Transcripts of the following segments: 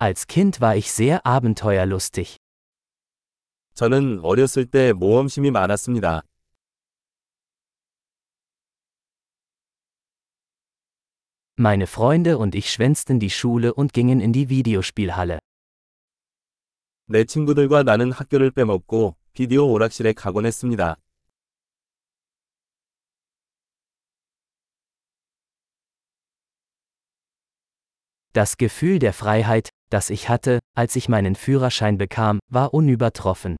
Als Kind war ich sehr abenteuerlustig. 저는 어렸을 때 모험심이 많았습니다. Meine Freunde und ich schwänzten die Schule und gingen in die Videospielhalle. 내 친구들과 나는 학교를 빼먹고 비디오 오락실에 가곤 했습니다. Das Gefühl der Freiheit, das ich hatte, als ich meinen Führerschein bekam, war unübertroffen.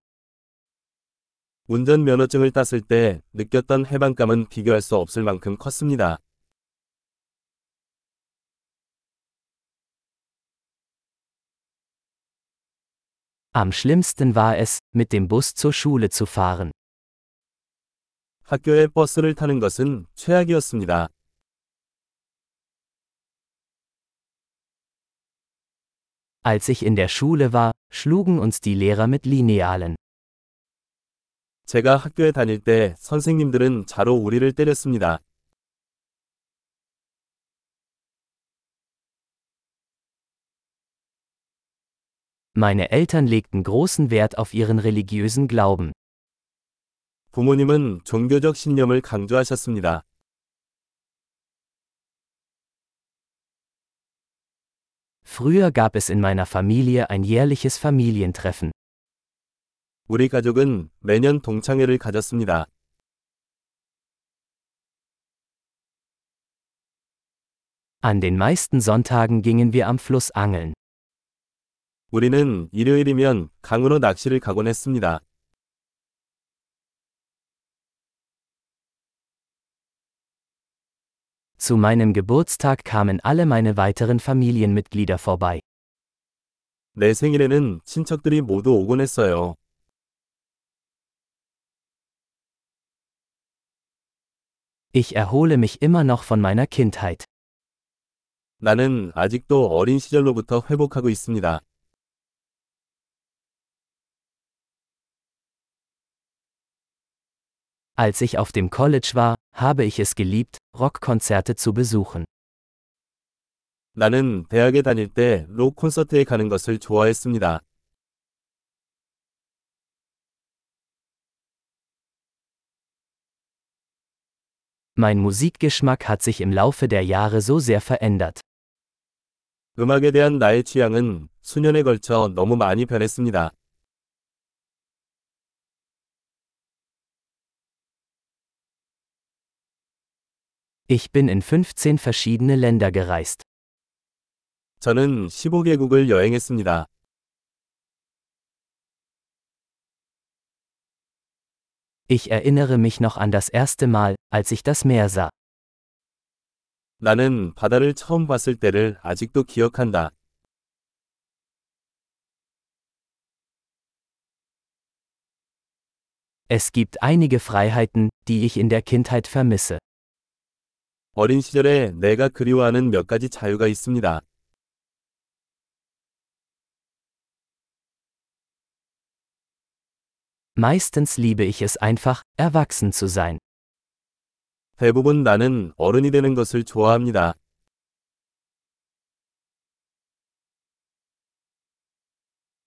운전면허증을 땄을 때 느꼈던 해방감은 비교할 수 없을 만큼 컸습니다. Am schlimmsten war es, mit dem Bus zur Schule zu fahren. 학교에 버스를 타는 것은 최악이었습니다. Als ich in der Schule war, schlugen uns die Lehrer mit Linealen. 제가 학교에 다닐 때 선생님들은 자로 우리를 때렸습니다. Meine Eltern legten großen Wert auf ihren religiösen Glauben. 부모님은 종교적 신념을 강조하셨습니다. Früher gab es in meiner Familie ein jährliches Familientreffen. 우리 가족은 매년 동창회를 가졌습니다. An den meisten Sonntagen gingen wir am Fluss angeln. 우리는 일요일이면 강으로 낚시를 가곤 했습니다. Zu meinem Geburtstag kamen alle meine weiteren Familienmitglieder vorbei. 내 생일에는 친척들이 모두 오곤 했어요. Ich erhole mich immer noch von meiner Kindheit. 나는 아직도 어린 시절로부터 회복하고 있습니다. Als ich auf dem College war, habe ich es geliebt, Rockkonzerte zu besuchen. 나는 대학에 다닐 때 록 콘서트에 가는 것을 좋아했습니다. Mein Musikgeschmack hat sich im Laufe der Jahre so sehr verändert. 음악에 대한 나의 취향은 수년에 걸쳐 너무 많이 변했습니다. Ich bin in 15 verschiedene Länder gereist. 저는 15개국을 여행했습니다. Ich erinnere mich noch an das erste Mal, als ich das Meer sah. 나는 바다를 처음 봤을 때를 아직도 기억한다. Es gibt einige Freiheiten, die ich in der Kindheit vermisse. 어린 시절에 내가 그리워하는 몇 가지 자유가 있습니다. Meistens liebe ich es einfach, erwachsen zu sein. 대부분 나는 어른이 되는 것을 좋아합니다.